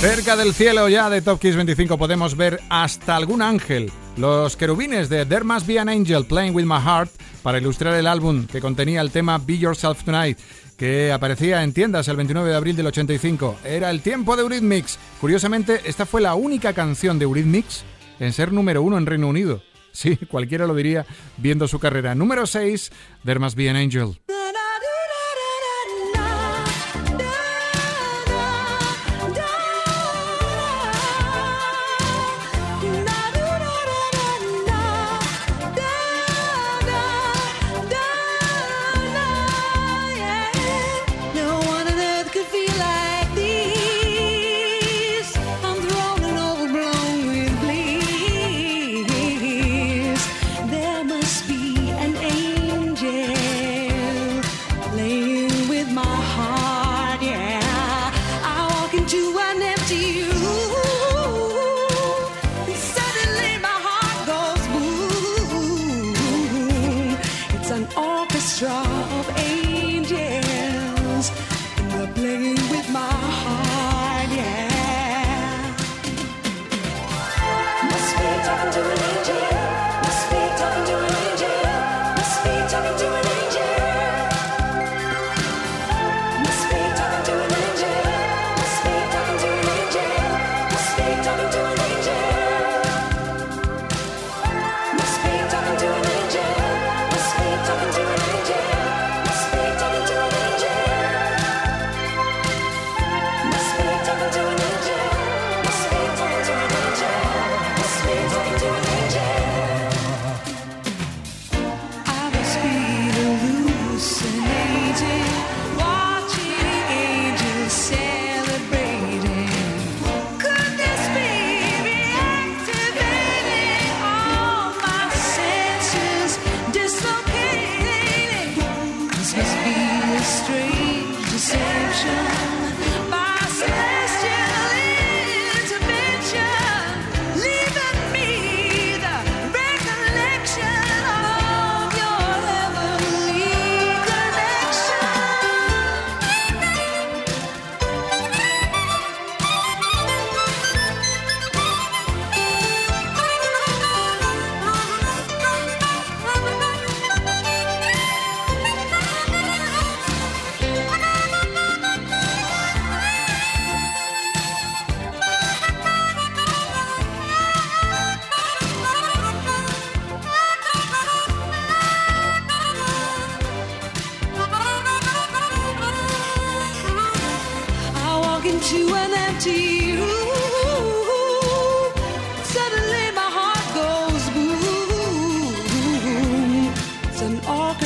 Cerca del cielo ya de Top Kiss 25 podemos ver hasta algún ángel. Los querubines de There Must Be an Angel Playing With My Heart para ilustrar el álbum que contenía el tema Be Yourself Tonight que aparecía en tiendas el 29 de abril del 85. Era el tiempo de Eurythmics. Curiosamente, esta fue la única canción de Eurythmics en ser número uno en Reino Unido. Sí, cualquiera lo diría viendo su carrera. Número 6, There Must Be an Angel.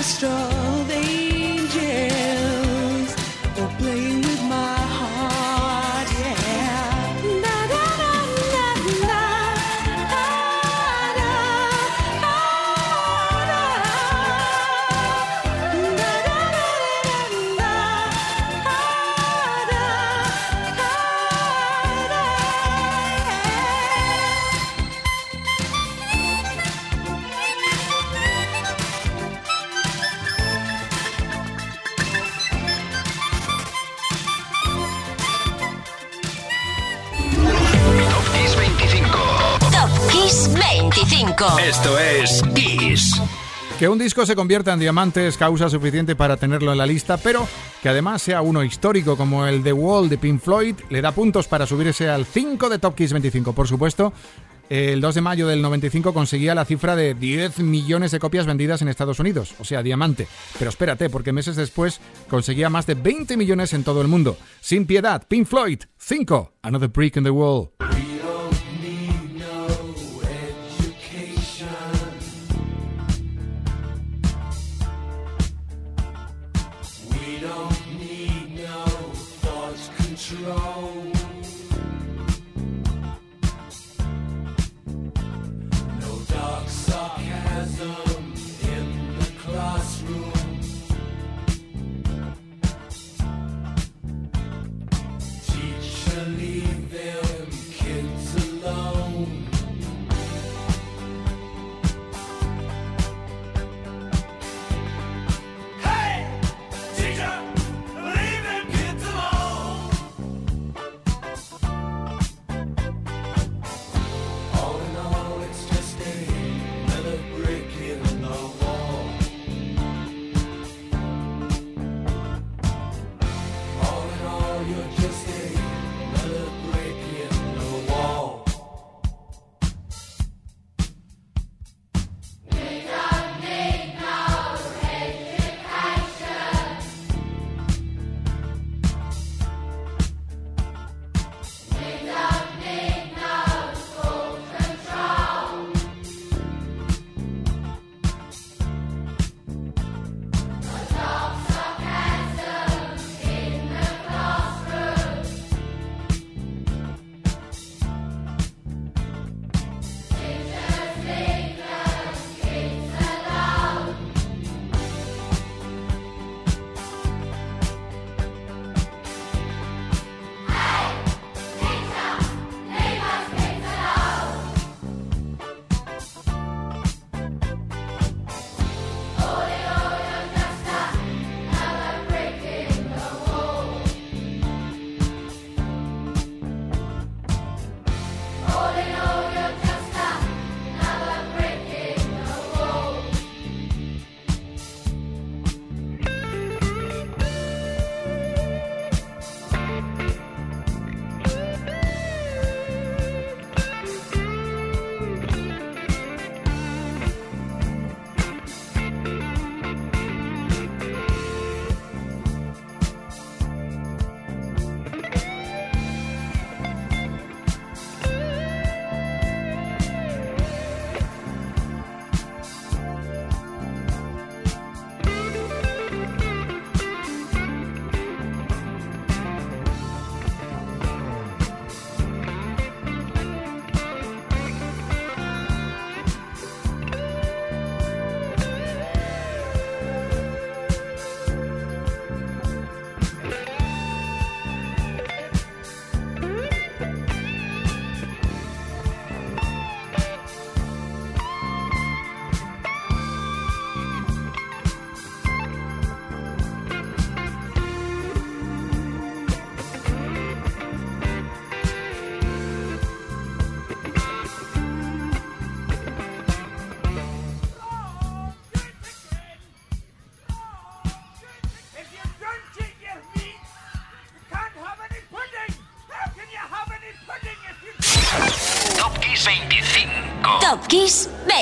Esto Que un disco se convierta en diamante es causa suficiente para tenerlo en la lista, pero que además sea uno histórico como el The Wall de Pink Floyd le da puntos para subirse al 5 de Top Kiss 25. Por supuesto, el 2 de mayo del 95 conseguía la cifra de 10 millones de copias vendidas en Estados Unidos, o sea, diamante. Pero espérate, porque meses después conseguía más de 20 millones en todo el mundo. Sin piedad, Pink Floyd, 5, Another Brick in the Wall.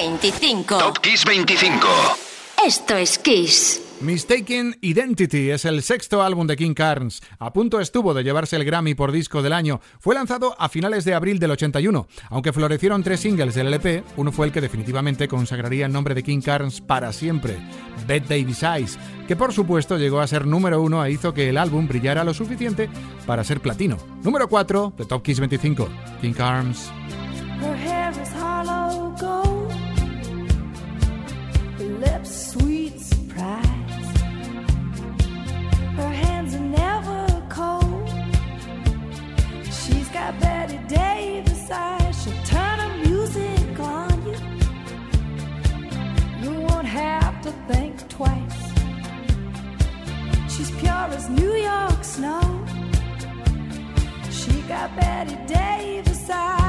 25. Top Kiss 25. Esto es Kiss. Mistaken Identity es el sexto álbum de King Carnes. A punto estuvo de llevarse el Grammy por disco del año. Fue lanzado a finales de abril del 81. Aunque florecieron tres singles del LP, uno fue el que definitivamente consagraría el nombre de King Carnes para siempre, Bad Davis Eyes, que por supuesto llegó a ser número uno e hizo que el álbum brillara lo suficiente para ser platino. Número 4 de Top Kiss 25, King Carnes. Got Betty Davis eyes. She'll turn the music on you. You won't have to think twice. She's pure as New York snow. She got Betty Davis eyes.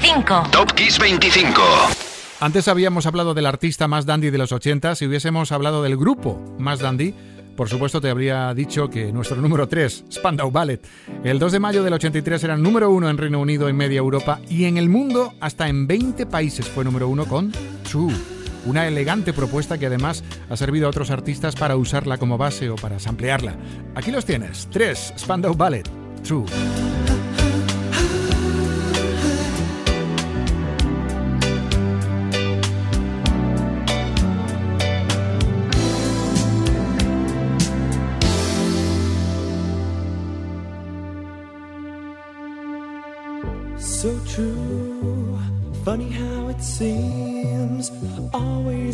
25. Top Kiss 25. Antes habíamos hablado del artista más dandy de los 80, si hubiésemos hablado del grupo más dandy, por supuesto te habría dicho que nuestro número 3, Spandau Ballet, el 2 de mayo del 83 era número 1 en Reino Unido y media Europa y en el mundo hasta en 20 países fue número 1 con True. Una elegante propuesta que además ha servido a otros artistas para usarla como base o para samplearla. Aquí los tienes, 3, Spandau Ballet, True.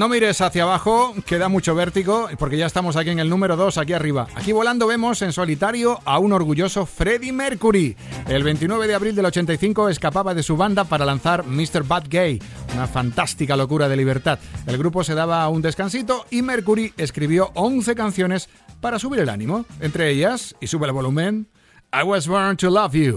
no mires hacia abajo, que da mucho vértigo, porque ya estamos aquí en el número 2, aquí arriba. Aquí volando vemos en solitario a un orgulloso Freddie Mercury. El 29 de abril del 85 escapaba de su banda para lanzar Mr. Bad Gay, una fantástica locura de libertad. El grupo se daba un descansito y Mercury escribió 11 canciones para subir el ánimo. Entre ellas, y sube el volumen, I Was Born to Love You.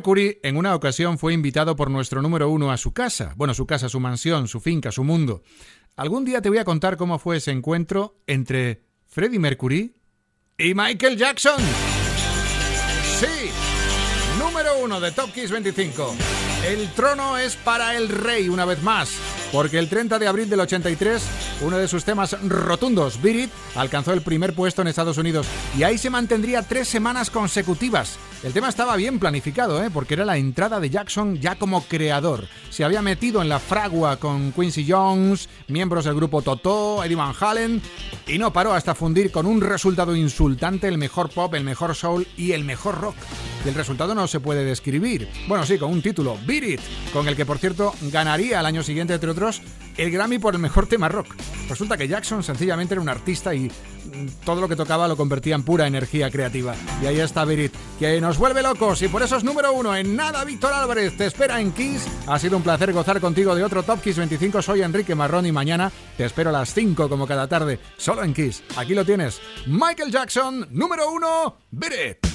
Mercury en una ocasión fue invitado por nuestro número uno a su casa. Bueno, su casa, su mansión, su finca, su mundo. Algún día te voy a contar cómo fue ese encuentro entre Freddie Mercury y Michael Jackson. Sí, número uno de Top Kiss 25. El trono es para el rey una vez más, porque el 30 de abril del 83, uno de sus temas rotundos, Beat alcanzó el primer puesto en Estados Unidos y ahí se mantendría tres semanas consecutivas. El tema estaba bien planificado, ¿eh? porque era la entrada de Jackson ya como creador. Se había metido en la fragua con Quincy Jones, miembros del grupo Totó, Eddie Van Halen, y no paró hasta fundir con un resultado insultante el mejor pop, el mejor soul y el mejor rock. Y el resultado no se puede describir. Bueno, sí, con un título, Beat It, con el que por cierto ganaría al año siguiente, entre otros el Grammy por el mejor tema rock. Resulta que Jackson sencillamente era un artista y todo lo que tocaba lo convertía en pura energía creativa. Y ahí está Berit, que nos vuelve locos y por eso es número uno. En nada, Víctor Álvarez te espera en Kiss. Ha sido un placer gozar contigo de otro Top Kiss 25. Soy Enrique Marrón y mañana te espero a las 5 como cada tarde, solo en Kiss. Aquí lo tienes. Michael Jackson, número uno, Beat It.